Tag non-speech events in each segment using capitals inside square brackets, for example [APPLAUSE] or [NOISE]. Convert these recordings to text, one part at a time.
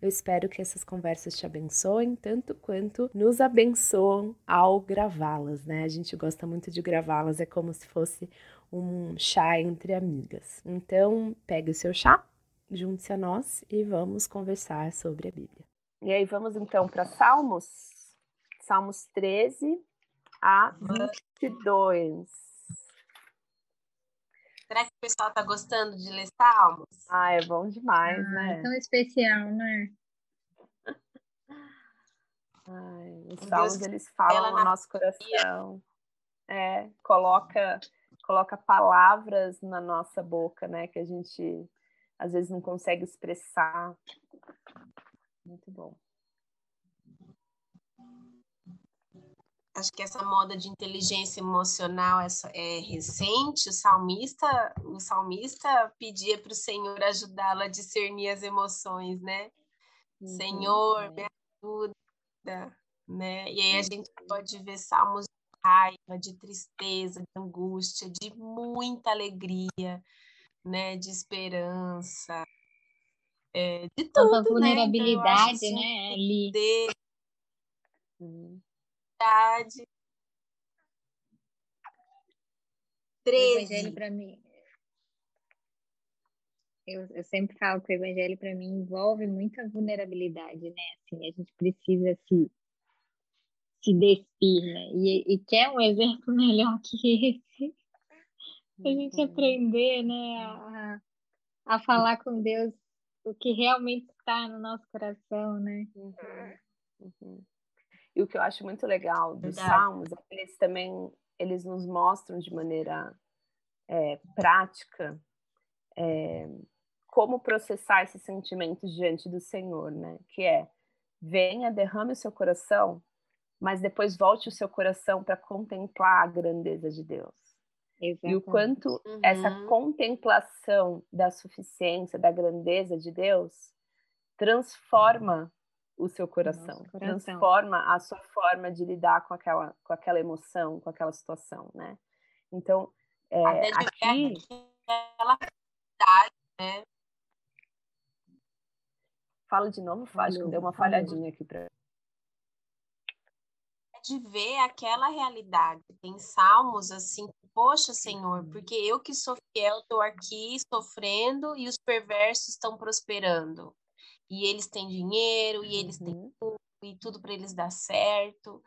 Eu espero que essas conversas te abençoem tanto quanto nos abençoam ao gravá-las, né? A gente gosta muito de gravá-las, é como se fosse um chá entre amigas. Então, pegue o seu chá, junte-se a nós e vamos conversar sobre a Bíblia. E aí, vamos então para Salmos? Salmos 13 a 22. Será que o pessoal está gostando de ler Salmos? Ah, é bom demais, ah, né? Tão especial, né? [LAUGHS] Ai, os salmos eles falam no nosso coração. É, coloca, coloca palavras na nossa boca, né? Que a gente às vezes não consegue expressar. Muito bom. Acho que essa moda de inteligência emocional é, é recente. O salmista, o salmista pedia para o Senhor ajudá-lo a discernir as emoções, né? Uhum. Senhor, é. me ajuda, né? E aí a gente pode ver salmos de raiva, de tristeza, de angústia, de muita alegria, né? De esperança, é, de tudo, Tanta vulnerabilidade, né? Então, né? Ali. De... Uhum verdade. 13. O evangelho para mim. Eu, eu sempre falo que o evangelho para mim envolve muita vulnerabilidade, né? Assim, a gente precisa se se despir, né? E, e quer um exemplo [LAUGHS] melhor que esse? A gente uhum. aprender, né, a, a falar com Deus o que realmente está no nosso coração, né? Uhum. Uhum. E o que eu acho muito legal dos Verdade. salmos é que eles também eles nos mostram de maneira é, prática é, como processar esses sentimentos diante do Senhor, né? Que é venha, derrame o seu coração, mas depois volte o seu coração para contemplar a grandeza de Deus. Exatamente. E o quanto uhum. essa contemplação da suficiência, da grandeza de Deus transforma o seu coração, coração, transforma a sua forma de lidar com aquela, com aquela emoção, com aquela situação, né? Então, é, aqui... Aquela né? Fala de novo, Fábio, deu uma falhadinha aqui para é de ver aquela realidade. Tem salmos assim, poxa, Senhor, porque eu que sou fiel estou aqui sofrendo e os perversos estão prosperando e eles têm dinheiro, e eles têm uhum. tudo, e tudo para eles dar certo.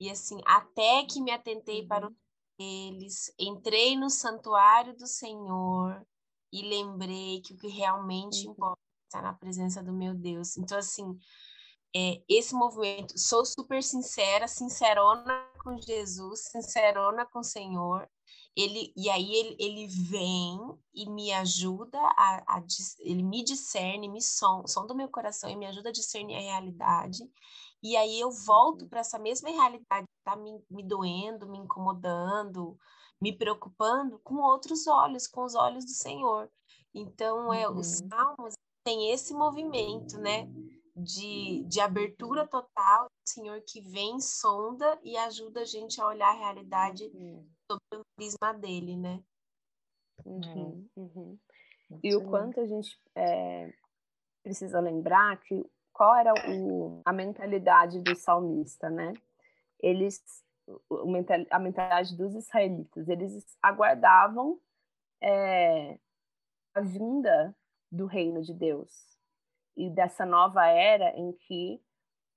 E assim, até que me atentei para uhum. eles, entrei no santuário do Senhor e lembrei que o que realmente uhum. importa está na presença do meu Deus. Então, assim, é, esse movimento, sou super sincera, sincerona com Jesus, sincerona com o Senhor, ele e aí ele, ele vem e me ajuda a, a ele me discerne, me som, som do meu coração e me ajuda a discernir a realidade. E aí eu volto uhum. para essa mesma realidade que tá me, me doendo, me incomodando, me preocupando com outros olhos, com os olhos do Senhor. Então, é, os uhum. salmos tem esse movimento, né? De, de abertura total, o Senhor que vem, sonda e ajuda a gente a olhar a realidade uhum sobre o prisma dele, né? Uhum, uhum. E o quanto a gente é, precisa lembrar que qual era o, a mentalidade do salmista, né? Eles, a mentalidade dos israelitas, eles aguardavam é, a vinda do reino de Deus e dessa nova era em que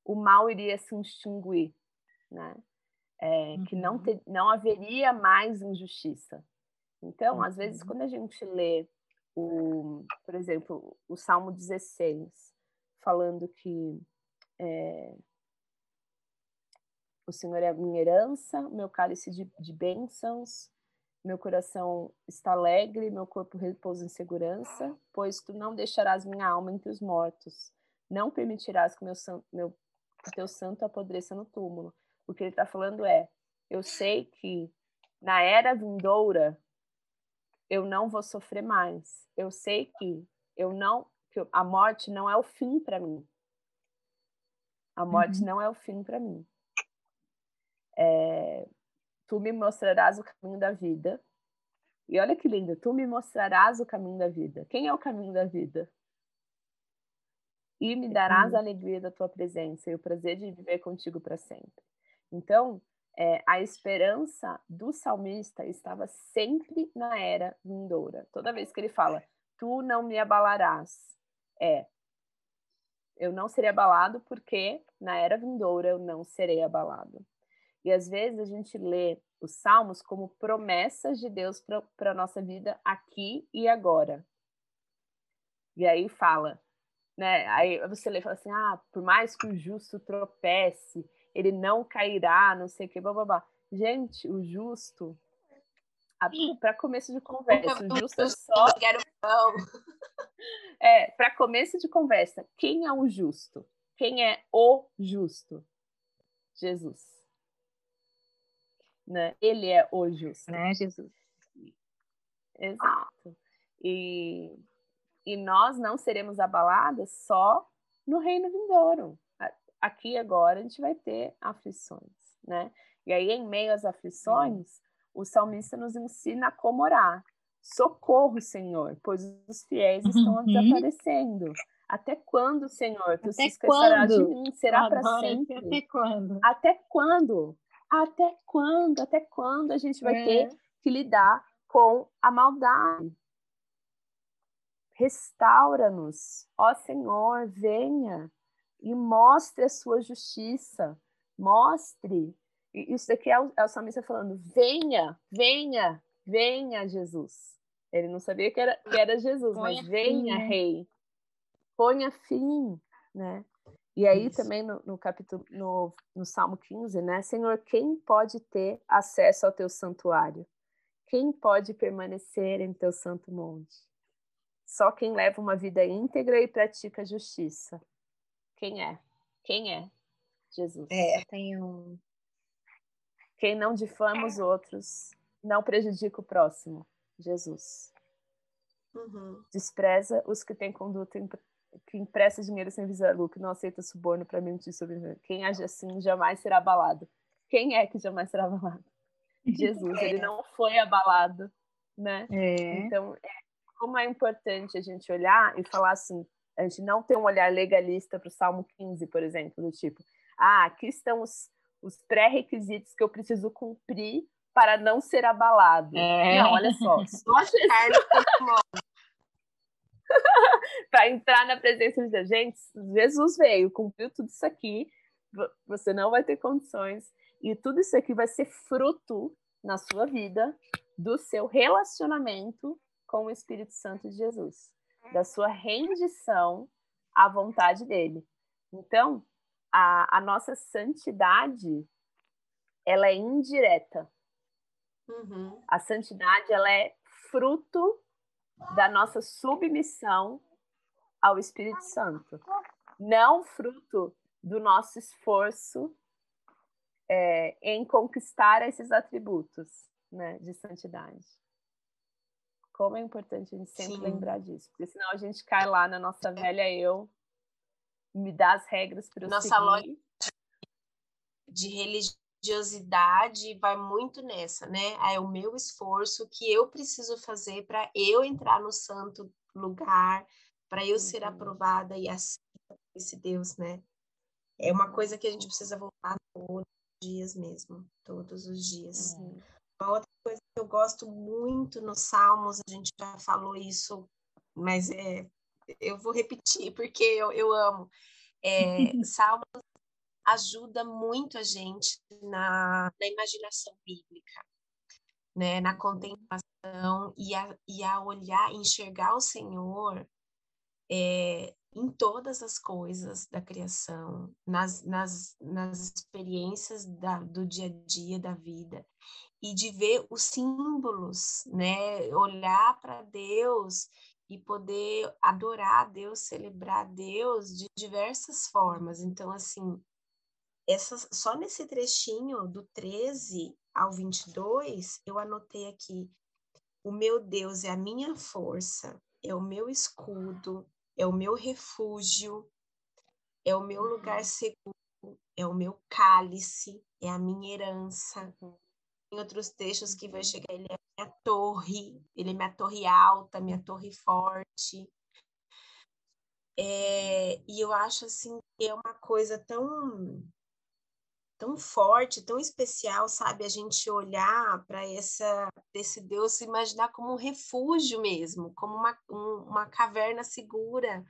o mal iria se extinguir, né? É, que não, uhum. te, não haveria mais injustiça. Então, às vezes, uhum. quando a gente lê, o, por exemplo, o Salmo 16, falando que é, o Senhor é a minha herança, meu cálice de, de bênçãos, meu coração está alegre, meu corpo repousa em segurança, pois tu não deixarás minha alma entre os mortos, não permitirás que meu, meu, o teu santo apodreça no túmulo. O que ele está falando é: eu sei que na era vindoura eu não vou sofrer mais. Eu sei que eu não que a morte não é o fim para mim. A morte uhum. não é o fim para mim. É, tu me mostrarás o caminho da vida. E olha que lindo, tu me mostrarás o caminho da vida. Quem é o caminho da vida? E me darás a alegria da tua presença e o prazer de viver contigo para sempre. Então, é, a esperança do salmista estava sempre na era vindoura. Toda vez que ele fala, tu não me abalarás, é, eu não serei abalado porque na era vindoura eu não serei abalado. E às vezes a gente lê os salmos como promessas de Deus para a nossa vida aqui e agora. E aí fala, né? Aí você lê e fala assim: ah, por mais que o justo tropece, ele não cairá, não sei o que, blá, blá, blá. Gente, o justo, para começo de conversa, o justo é só. É, para começo de conversa, quem é o justo? Quem é o justo? Jesus. Né? Ele é o justo. Né, Jesus? Exato. E, e nós não seremos abaladas só no reino vindouro aqui agora a gente vai ter aflições, né? E aí, em meio às aflições, o salmista nos ensina como orar. Socorro, Senhor, pois os fiéis estão uhum. desaparecendo. Até quando, Senhor, tu até se esquecerás de mim? Será para sempre? Até quando? Até quando? Até quando? Até quando a gente vai é. ter que lidar com a maldade? Restaura-nos, ó Senhor, venha e mostre a sua justiça, mostre. E isso daqui é o, é o salmista falando: venha, venha, venha, Jesus. Ele não sabia que era, que era Jesus, Ponha mas venha, fim, né? rei. Ponha fim, né? E aí isso. também no, no, capítulo, no, no Salmo 15, né? Senhor, quem pode ter acesso ao teu santuário? Quem pode permanecer em teu santo monte? Só quem leva uma vida íntegra e pratica justiça. Quem é? Quem é? Jesus. É, tenho. Quem não difama os outros, não prejudica o próximo. Jesus. Uhum. Despreza os que têm conduta que empresta dinheiro sem visar lucro, não aceita suborno para mentir sobre Quem age assim jamais será abalado. Quem é que jamais será abalado? [LAUGHS] Jesus, ele não foi abalado, né? É. Então, é, como é importante a gente olhar e falar assim, a gente não tem um olhar legalista para o Salmo 15, por exemplo, do tipo, ah, aqui estão os, os pré-requisitos que eu preciso cumprir para não ser abalado. É. Não, olha só, só [LAUGHS] Jesus... [LAUGHS] para entrar na presença de Deus. Gente, Jesus veio, cumpriu tudo isso aqui, você não vai ter condições, e tudo isso aqui vai ser fruto na sua vida do seu relacionamento com o Espírito Santo de Jesus da sua rendição à vontade dele. Então, a, a nossa santidade, ela é indireta. Uhum. A santidade, ela é fruto da nossa submissão ao Espírito Santo, não fruto do nosso esforço é, em conquistar esses atributos né, de santidade. Como é importante a gente sempre Sim. lembrar disso, porque senão a gente cai lá na nossa velha eu, me dá as regras para eu nossa seguir. Nossa de religiosidade vai muito nessa, né? É o meu esforço que eu preciso fazer para eu entrar no santo lugar, para eu ser uhum. aprovada e assim esse Deus, né? É uma coisa que a gente precisa voltar todos os dias mesmo, todos os dias. Uhum. Uma outra coisa que eu gosto muito nos Salmos, a gente já falou isso, mas é, eu vou repetir porque eu, eu amo. É, [LAUGHS] Salmos ajuda muito a gente na, na imaginação bíblica, né? na contemplação e a, e a olhar, enxergar o Senhor é, em todas as coisas da criação, nas, nas, nas experiências da, do dia a dia da vida e de ver os símbolos, né? Olhar para Deus e poder adorar Deus, celebrar Deus de diversas formas. Então, assim, essa, só nesse trechinho do 13 ao 22, eu anotei aqui: o meu Deus é a minha força, é o meu escudo, é o meu refúgio, é o meu lugar uhum. seguro, é o meu cálice, é a minha herança. Uhum. Em outros textos que vai chegar, ele é minha torre, ele é minha torre alta, minha torre forte. É, e eu acho assim que é uma coisa tão tão forte, tão especial, sabe? A gente olhar para essa esse Deus se imaginar como um refúgio mesmo, como uma, um, uma caverna segura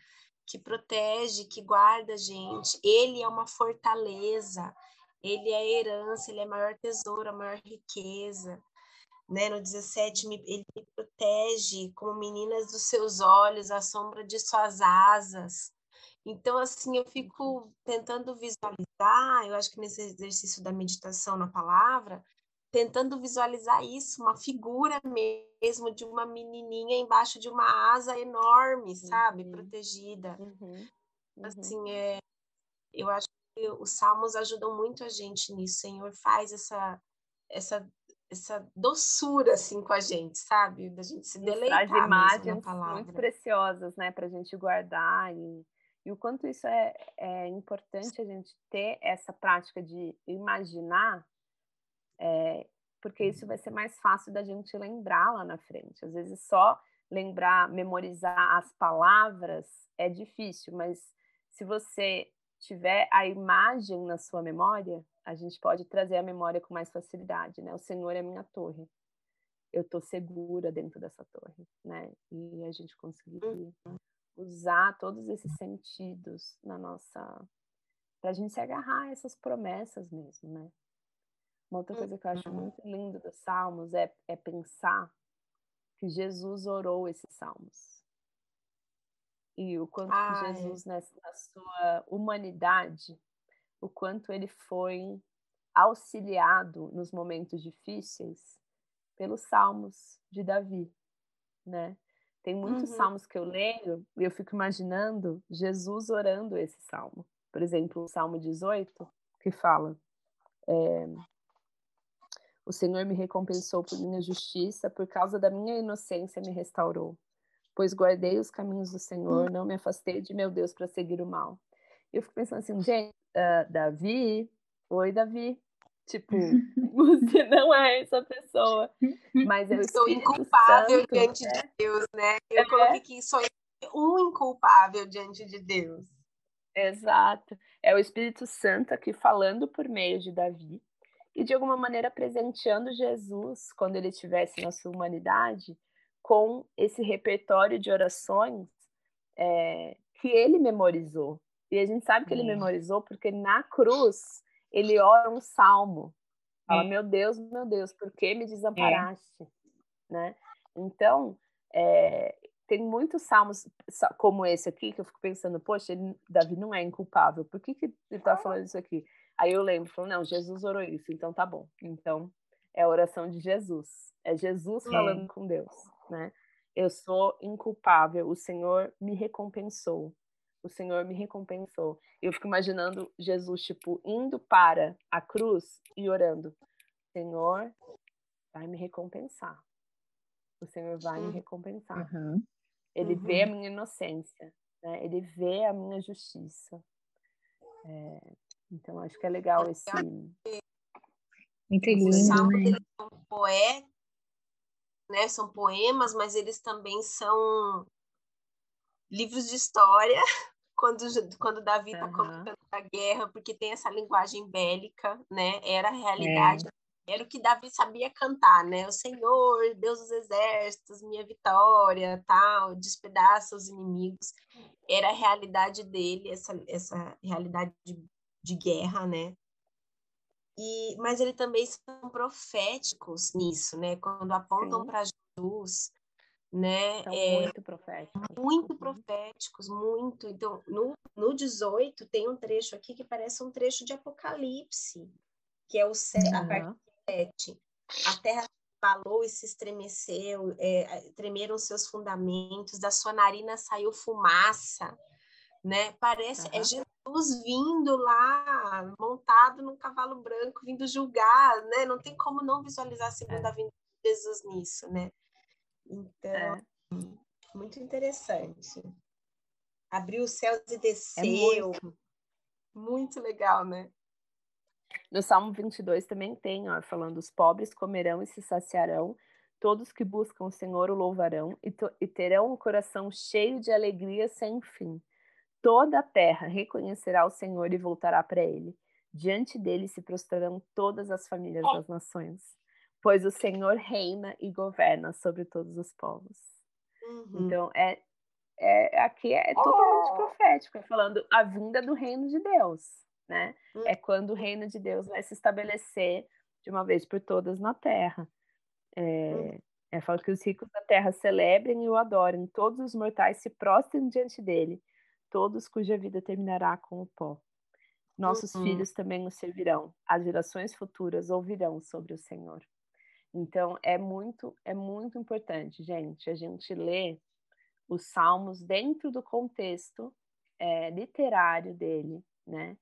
que protege, que guarda a gente. Ele é uma fortaleza, ele é a herança, ele é maior tesouro, a maior riqueza. Né? No 17, ele me protege como meninas dos seus olhos, a sombra de suas asas. Então, assim, eu fico tentando visualizar, eu acho que nesse exercício da meditação na palavra, tentando visualizar isso, uma figura mesmo de uma menininha embaixo de uma asa enorme, sabe? Uhum. Protegida. Uhum. Uhum. Assim, é, eu acho que os salmos ajudam muito a gente nisso. O Senhor faz essa, essa, essa doçura assim com a gente, sabe? Da gente se deleitar Traz imagens muito preciosas, né? Para a gente guardar e e o quanto isso é, é importante a gente ter essa prática de imaginar, é, porque isso vai ser mais fácil da gente lembrar lá na frente. Às vezes só lembrar, memorizar as palavras é difícil, mas se você tiver a imagem na sua memória, a gente pode trazer a memória com mais facilidade, né? O Senhor é minha torre. Eu estou segura dentro dessa torre, né? E a gente conseguir uhum usar todos esses sentidos na nossa. para a gente se agarrar a essas promessas mesmo, né? Uma outra coisa que eu acho uhum. muito lindo dos Salmos é, é pensar que Jesus orou esses Salmos. E o quanto que Jesus, é. na, na sua humanidade, o quanto ele foi auxiliado nos momentos difíceis pelos Salmos de Davi, né? Tem muitos uhum. salmos que eu leio e eu fico imaginando Jesus orando esse salmo. Por exemplo, o Salmo 18, que fala: é, O Senhor me recompensou por minha justiça, por causa da minha inocência me restaurou. Pois guardei os caminhos do Senhor, não me afastei de meu Deus para seguir o mal. E eu fico pensando assim, gente, uh, Davi, oi Davi, Tipo, [LAUGHS] você não é essa pessoa. Mas eu sou inculpável Santo, diante né? de Deus, né? Eu é. coloquei que sou um inculpável diante de Deus. Exato. É o Espírito Santo aqui falando por meio de Davi e de alguma maneira presenteando Jesus quando ele estivesse na sua humanidade com esse repertório de orações é, que ele memorizou. E a gente sabe que ele memorizou porque na cruz ele ora um salmo. Fala, é. meu Deus, meu Deus, por que me desamparaste? É. Né? Então, é, tem muitos salmos como esse aqui que eu fico pensando, poxa, ele, Davi não é inculpável, por que, que ele está falando isso aqui? Aí eu lembro, falo, não, Jesus orou isso, então tá bom. Então, é a oração de Jesus. É Jesus falando com Deus, né? Eu sou inculpável, o Senhor me recompensou o Senhor me recompensou. Eu fico imaginando Jesus, tipo, indo para a cruz e orando: Senhor, vai me recompensar. O Senhor vai me recompensar. Uhum. Ele uhum. vê a minha inocência, né? ele vê a minha justiça. É, então, acho que é legal esse. Muito lindo, né? São poetas, né? São poemas, mas eles também são livros de história quando, quando Davi está uhum. colocando a guerra, porque tem essa linguagem bélica, né? Era a realidade. É. Era o que Davi sabia cantar, né? O Senhor, Deus dos exércitos, minha vitória, tal, despedaça os inimigos. Era a realidade dele, essa, essa realidade de, de guerra, né? E, mas ele também são proféticos nisso, né? Quando apontam para Jesus, né? É, muito proféticos. Muito uhum. proféticos, muito. Então, no, no 18 tem um trecho aqui que parece um trecho de Apocalipse, que é o uhum. a parte 7. A terra falou e se estremeceu, é, tremeram seus fundamentos, da sua narina saiu fumaça, né? Parece, uhum. é Jesus Jesus vindo lá, montado num cavalo branco, vindo julgar, né? Não tem como não visualizar a segunda é. vinda de Jesus nisso, né? Então, é. muito interessante. Abriu os céus e desceu. É muito. muito legal, né? No Salmo 22 também tem, ó, falando: os pobres comerão e se saciarão, todos que buscam o Senhor o louvarão e, e terão o coração cheio de alegria sem fim. Toda a terra reconhecerá o Senhor e voltará para ele. Diante dele se prostrarão todas as famílias das nações, pois o Senhor reina e governa sobre todos os povos. Uhum. Então, é, é, aqui é totalmente oh. profético, é falando a vinda do reino de Deus, né? Uhum. É quando o reino de Deus vai se estabelecer de uma vez por todas na terra. É, é fala que os ricos da terra celebrem e o adorem, todos os mortais se prostrem diante dele, todos cuja vida terminará com o pó. Nossos uhum. filhos também o servirão, as gerações futuras ouvirão sobre o Senhor. Então é muito é muito importante, gente, a gente ler os salmos dentro do contexto é, literário dele, né?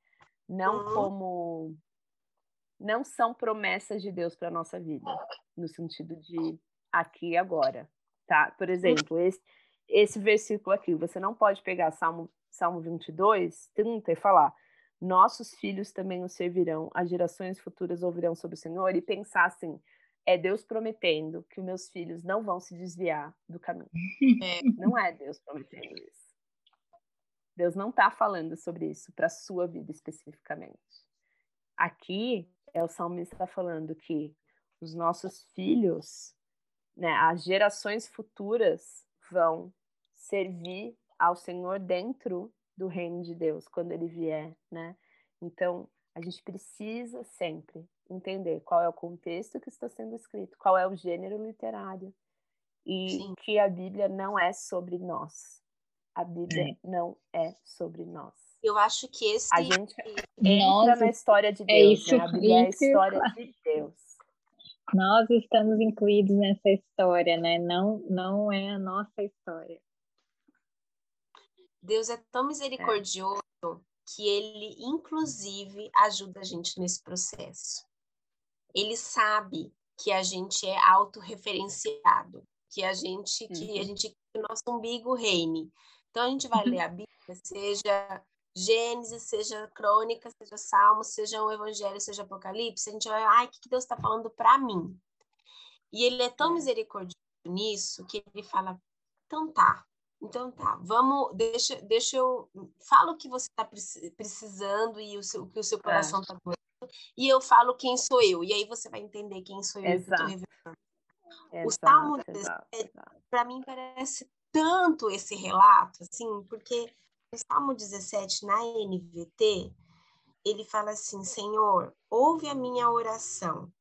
Não uhum. como não são promessas de Deus para nossa vida, no sentido de aqui e agora, tá? Por hum. exemplo, esse, esse versículo aqui, você não pode pegar Salmo, Salmo 22, 30 e falar nossos filhos também o servirão, as gerações futuras ouvirão sobre o Senhor, e pensar assim, é Deus prometendo que meus filhos não vão se desviar do caminho. É. [LAUGHS] Não é Deus prometendo isso. Deus não está falando sobre isso para a sua vida especificamente. Aqui é o salmista falando que os nossos filhos, né, as gerações futuras vão servir ao Senhor dentro do reino de Deus quando ele vier, né? Então, a gente precisa sempre entender qual é o contexto que está sendo escrito, qual é o gênero literário e Sim. que a Bíblia não é sobre nós. A Bíblia é. não é sobre nós. Eu acho que esse. A gente entra Nossa, na história de é Deus. É isso, né? A Bíblia é a história de Deus. Nós estamos incluídos nessa história, né? Não, não é a nossa história. Deus é tão misericordioso é. que ele, inclusive, ajuda a gente nesse processo. Ele sabe que a gente é autorreferenciado, que a gente, que a uhum. gente, que o nosso umbigo reine. Então a gente vai ler a Bíblia, seja Gênesis, seja crônica, seja salmo, seja o evangelho, seja apocalipse, a gente vai, ai, o que Deus está falando para mim? E ele é tão é. misericordioso nisso que ele fala, então tá, então tá, vamos, deixa, deixa eu, fala o que você está precisando e o, seu, o que o seu coração está é. E eu falo quem sou eu, e aí você vai entender quem sou eu Exato. que revelando. Exato, o Salmo, para mim, parece tanto esse relato, assim, porque o Salmo 17, na NVT, ele fala assim: Senhor, ouve a minha oração,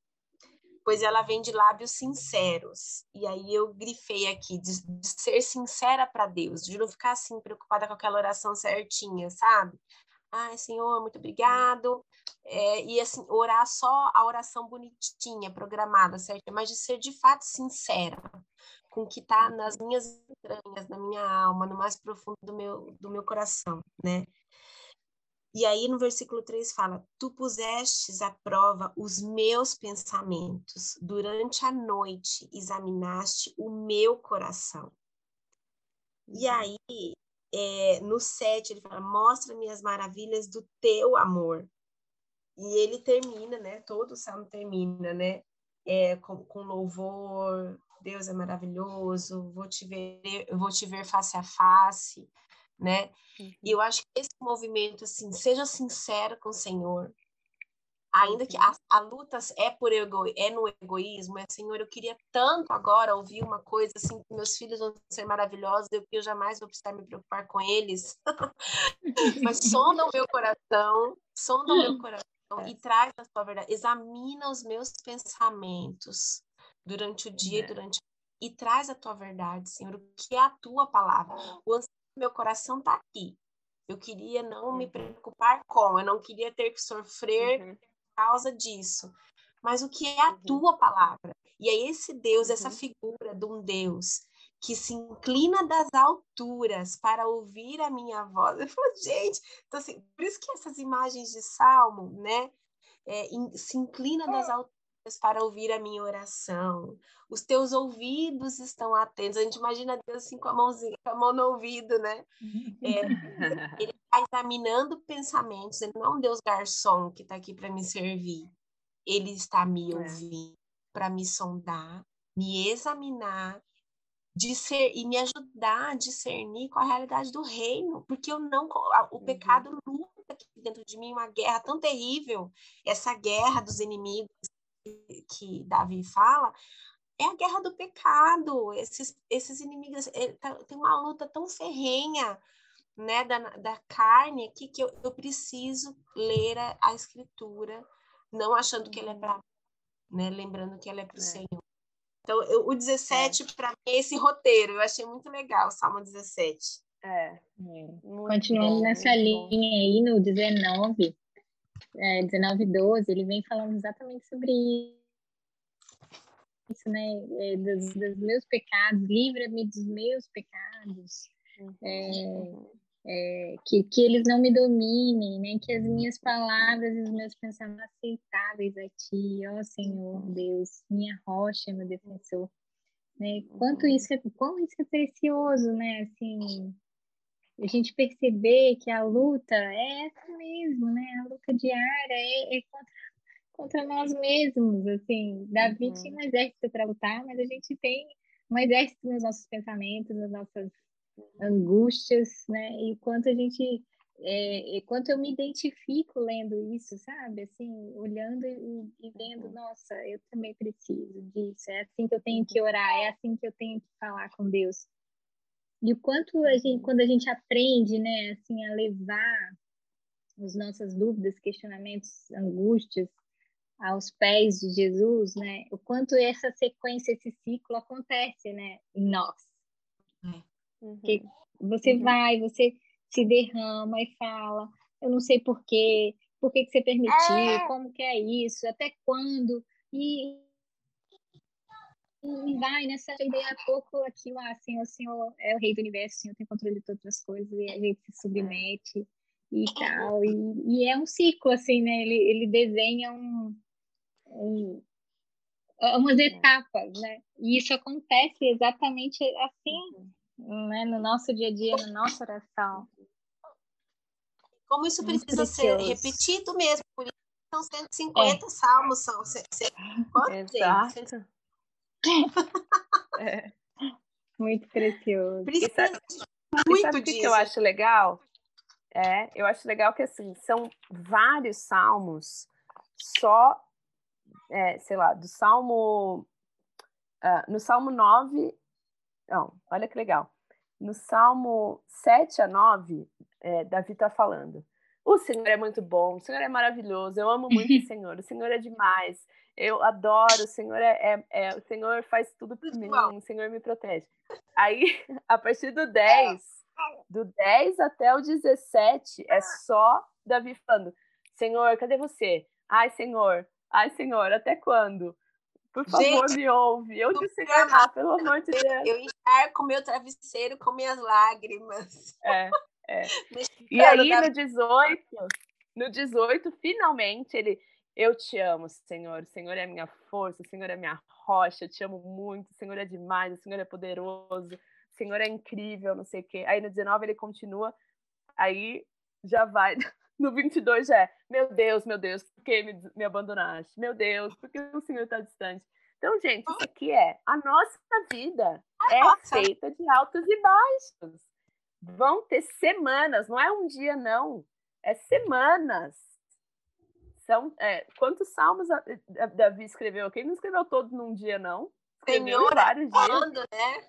pois ela vem de lábios sinceros. E aí eu grifei aqui, de, de ser sincera para Deus, de não ficar assim preocupada com aquela oração certinha, sabe? Ai, Senhor, muito obrigado. É, e assim, orar só a oração bonitinha, programada, certo? Mas de ser de fato sincera com o que está nas minhas entranhas, na minha alma, no mais profundo do meu, do meu coração, né? E aí no versículo 3 fala: Tu pusestes à prova os meus pensamentos, durante a noite examinaste o meu coração. E aí, é, no 7, ele fala: Mostra-me as maravilhas do teu amor. E ele termina, né? Todo o salmo termina, né? É, com, com louvor, Deus é maravilhoso, vou te ver, vou te ver face a face, né? Uhum. E eu acho que esse movimento, assim, seja sincero com o Senhor, ainda que a, uhum. a, luta é por ego, é no egoísmo, é Senhor, eu queria tanto agora ouvir uma coisa assim, que meus filhos vão ser maravilhosos, eu, eu jamais vou precisar me preocupar com eles. [LAUGHS] Mas sonda o meu coração, sonda o meu [LAUGHS] coração é. e traz a sua verdade, examina os meus pensamentos durante o dia e é. durante e traz a tua verdade, Senhor, o que é a tua palavra. O anseio do meu coração está aqui. Eu queria não me preocupar com, eu não queria ter que sofrer uhum. Por causa disso. Mas o que é a uhum. tua palavra? E é esse Deus, essa uhum. figura de um Deus que se inclina das alturas para ouvir a minha voz. Eu falo, gente, então assim, por isso que essas imagens de salmo, né, é, in, se inclina das alturas para ouvir a minha oração. Os teus ouvidos estão atentos. A gente imagina Deus assim com a mãozinha, com a mão no ouvido, né? É, [LAUGHS] ele está examinando pensamentos. Ele não é um Deus garçom que está aqui para me servir. Ele está me é. ouvindo para me sondar, me examinar discer, e me ajudar a discernir com a realidade do reino, porque eu não o uhum. pecado luta aqui dentro de mim uma guerra tão terrível, essa guerra dos inimigos que, Davi fala, é a guerra do pecado, esses, esses inimigos, tá, tem uma luta tão ferrenha, né, da, da carne aqui, que eu, eu preciso ler a, a escritura, não achando que ele é para né, lembrando que ela é para o é. Senhor. Então, eu, o 17, é. para mim, é esse roteiro. Eu achei muito legal o Salmo 17. É. é. Continuando bom, nessa linha bom. aí, no 19, é, 19 12, ele vem falando exatamente sobre isso, né? É, dos, dos meus pecados, livra-me dos meus pecados. Uhum. É, é, que, que eles não me dominem, né? que as minhas palavras e os meus pensamentos aceitáveis a Ti, ó Senhor Deus, minha rocha, meu defensor. Né? Quanto isso é, quão isso é precioso, né? Assim, a gente perceber que a luta é essa mesmo, né? A luta diária é, é contra, contra nós mesmos, assim. Davi uhum. tinha um exército para lutar, mas a gente tem um exército nos nossos pensamentos, nas nossas angústias, né? E quanto a gente, é, quanto eu me identifico lendo isso, sabe? Assim, olhando e, e, vendo, nossa, eu também preciso disso. É assim que eu tenho que orar, é assim que eu tenho que falar com Deus. E o quanto a gente, quando a gente aprende, né, assim, a levar as nossas dúvidas, questionamentos, angústias aos pés de Jesus, né? O quanto essa sequência, esse ciclo acontece, né, em nós. Uhum. Que você uhum. vai, você se derrama e fala, eu não sei porquê, por que, que você permitiu, é. como que é isso, até quando, e, e vai nessa ideia a pouco aquilo assim, o Senhor é o rei do universo, o Senhor tem controle de todas as coisas, e a gente se submete e tal, e, e é um ciclo, assim, né, ele, ele desenha um, um umas é. etapas, né, e isso acontece exatamente assim, uhum né, no nosso dia a dia, na nossa oração. Como isso Muito precisa precioso. ser repetido mesmo, por isso são 150 é. salmos, são quantos? Exato. [LAUGHS] é. Muito precioso. Precisa muito sabe disso. que eu acho legal? É, eu acho legal que assim, são vários salmos só, é, sei lá, do salmo. Uh, no Salmo 9, não, olha que legal. No Salmo 7 a 9, é, Davi está falando. O Senhor é muito bom, o Senhor é maravilhoso, eu amo muito o [LAUGHS] Senhor, o Senhor é demais, eu adoro, o Senhor é, é, é o Senhor faz tudo por mim, o Senhor me protege. Aí, [LAUGHS] a partir do 10, do 10 até o 17, é só Davi falando: Senhor, cadê você? Ai, Senhor, ai, Senhor, até quando? Por favor, Gente, me ouve. Eu disse enganar, pelo amor de Deus. Eu encharco meu travesseiro com minhas lágrimas. É, é. [LAUGHS] e aí, no 18, no 18, finalmente, ele... Eu te amo, Senhor. O Senhor é minha força, o Senhor é minha rocha. Eu te amo muito. O Senhor é demais, o Senhor é poderoso. O Senhor é incrível, não sei o quê. Aí no 19 ele continua. Aí já vai [LAUGHS] no 22 já é, meu Deus, meu Deus, por que me, me abandonaste? Meu Deus, por que o Senhor está distante? Então, gente, isso aqui é a nossa vida é feita de altos e baixos. Vão ter semanas, não é um dia, não. É semanas. São, é, quantos salmos a, a, Davi escreveu? Quem não escreveu todos num dia, não? Escreveu Senhor, vários dias. né?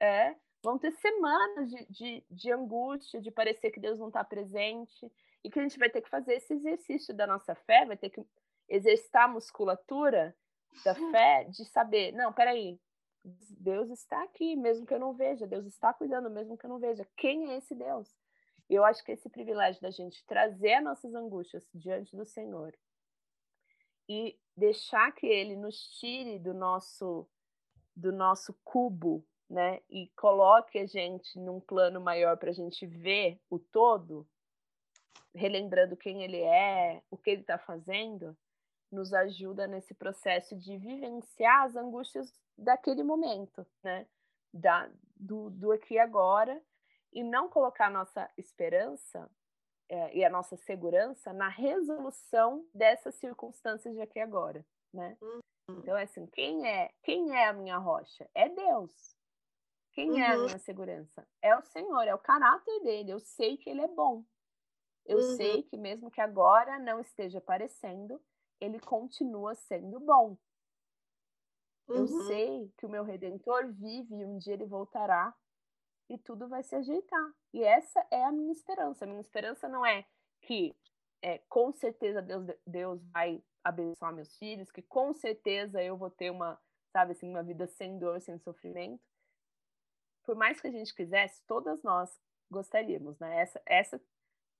É vão ter semanas de, de, de angústia, de parecer que Deus não está presente, e que a gente vai ter que fazer esse exercício da nossa fé, vai ter que exercitar a musculatura da fé, de saber, não, peraí, Deus está aqui, mesmo que eu não veja, Deus está cuidando, mesmo que eu não veja. Quem é esse Deus? Eu acho que esse privilégio da gente trazer nossas angústias diante do Senhor e deixar que Ele nos tire do nosso do nosso cubo né, e coloque a gente num plano maior para a gente ver o todo, relembrando quem ele é, o que ele está fazendo, nos ajuda nesse processo de vivenciar as angústias daquele momento, né? Da, do, do aqui e agora, e não colocar a nossa esperança é, e a nossa segurança na resolução dessas circunstâncias de aqui e agora, né? Uhum. Então, é assim, quem é, quem é a minha rocha? É Deus. Quem uhum. é a uhum. minha segurança? É o Senhor, é o caráter dele. Eu sei que ele é bom. Eu uhum. sei que mesmo que agora não esteja aparecendo, ele continua sendo bom. Uhum. Eu sei que o meu redentor vive e um dia ele voltará e tudo vai se ajeitar. E essa é a minha esperança. A minha esperança não é que é, com certeza Deus, Deus vai abençoar meus filhos, que com certeza eu vou ter uma, sabe assim, uma vida sem dor, sem sofrimento. Por mais que a gente quisesse, todas nós gostaríamos, né? Essa, essa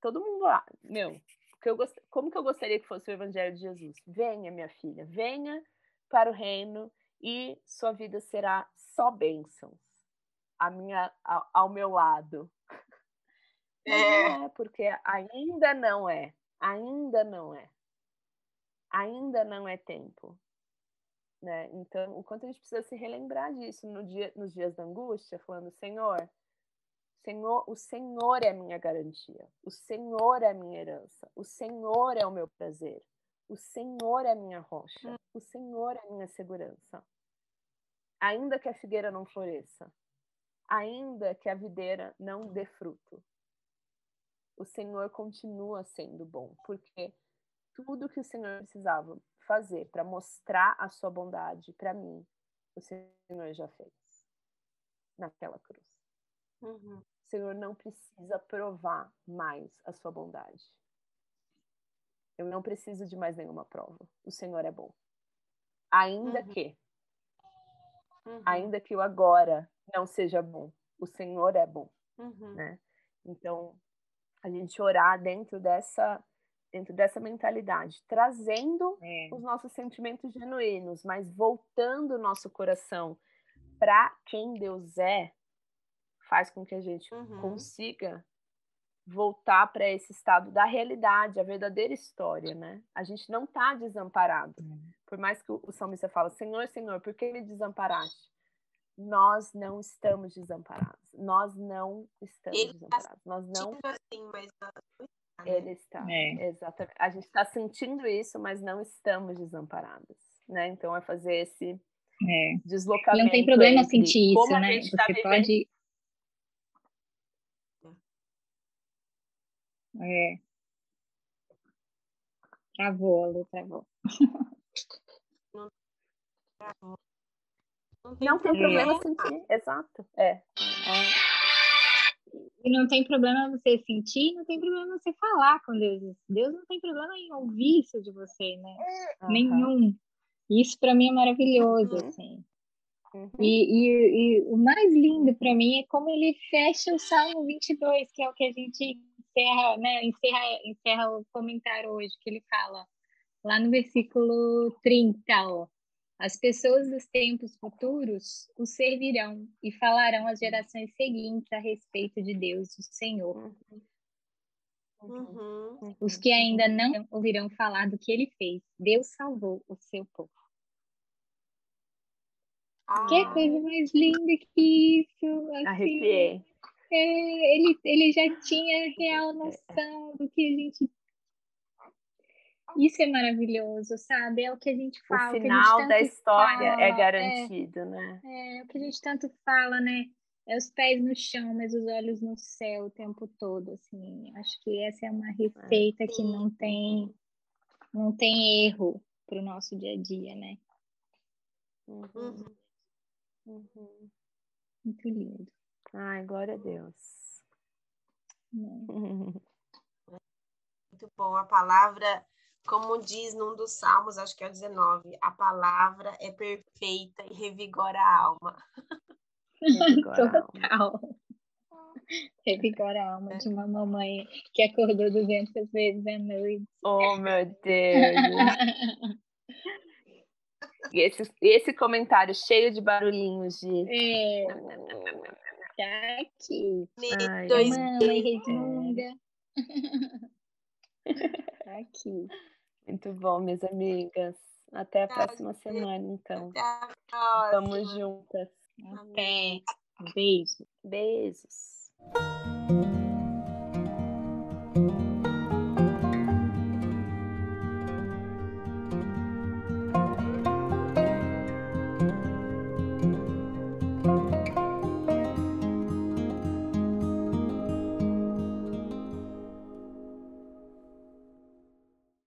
todo mundo lá, meu, que eu gost... como que eu gostaria que fosse o Evangelho de Jesus? Venha, minha filha, venha para o reino e sua vida será só bênçãos. A minha, ao, ao meu lado. [LAUGHS] É. Não é, porque ainda não é. Ainda não é. Ainda não é tempo. Né? Então, o quanto a gente precisa se relembrar disso no dia, nos dias da angústia, falando, Senhor, Senhor, o Senhor é minha garantia. O Senhor é minha herança. O Senhor é o meu prazer. O Senhor é minha rocha. Hum. O Senhor é minha segurança. Ainda que a figueira não floresça, ainda que a videira não dê fruto, o Senhor continua sendo bom, porque tudo que o Senhor precisava fazer para mostrar a sua bondade para mim, o Senhor já fez naquela cruz. Uhum. O Senhor não precisa provar mais a sua bondade. Eu não preciso de mais nenhuma prova. O Senhor é bom. Ainda uhum. que, uhum. ainda que o agora não seja bom, o Senhor é bom, uhum. né? Então, a gente orar dentro dessa dentro dessa mentalidade, trazendo é. os nossos sentimentos genuínos, mas voltando o nosso coração para quem Deus é, faz com que a gente uhum. consiga voltar para esse estado da realidade, a verdadeira história, né? A gente não está desamparado. Uhum. Por mais que o salmista fala, Senhor, Senhor, por que me desamparaste? Nós não estamos desamparados. Nós não estamos Ele tá desamparados. Nós não. Assim, mas né? Ele está. É. Exatamente. A gente está sentindo isso, mas não estamos desamparados. Né? Então é fazer esse é. deslocamento. Não tem problema sentir isso, né? Você tá pode É. Travou, Lu, travou. Não, tem, tem problema sentir, exato. É. é. E não tem problema você sentir, não tem problema você falar com Deus. Deus não tem problema em ouvir isso de você, né? Uhum. Nenhum. Isso para mim é maravilhoso, uhum. assim. Uhum. E, e, e, o mais lindo para mim é como ele fecha o Salmo 22, que é o que a gente encerra, né, encerra, encerra o comentário hoje, que ele fala lá no versículo 30, ó, as pessoas dos tempos futuros o servirão e falarão às gerações seguintes a respeito de Deus, o Senhor. Uhum. Os que ainda não ouvirão falar do que ele fez. Deus salvou o seu povo. Ah. Que coisa mais linda que isso. Assim. Arrepiei. É, ele, ele já tinha real noção do que a gente. Isso é maravilhoso, sabe? É o que a gente fala. O final da história é fala, é garantido, é, né? É, o que a gente tanto fala, né? É os pés no chão, mas os olhos no céu o tempo todo, assim. Acho que essa é uma receita que não tem, não tem erro para o nosso dia a dia, né? Uhum. Uhum. Muito lindo. Ai, glória a Deus. [LAUGHS] Muito bom. A palavra, como diz num dos salmos, acho que é o 19, a palavra é perfeita e revigora a alma. [LAUGHS] Revigora Total. Revigora a alma de uma mamãe que acordou 200 vezes à noite. Oh, meu Deus! E esse, esse comentário cheio de barulhinhos de. É. Tá aqui. Ai, Dois Mamãe Redmunda. [LAUGHS] Tá aqui. Muito bom, minhas amigas. Até a Tchau, próxima gente. semana, então. Até a próxima. Vamos juntas. Até. Beijo. Beijos.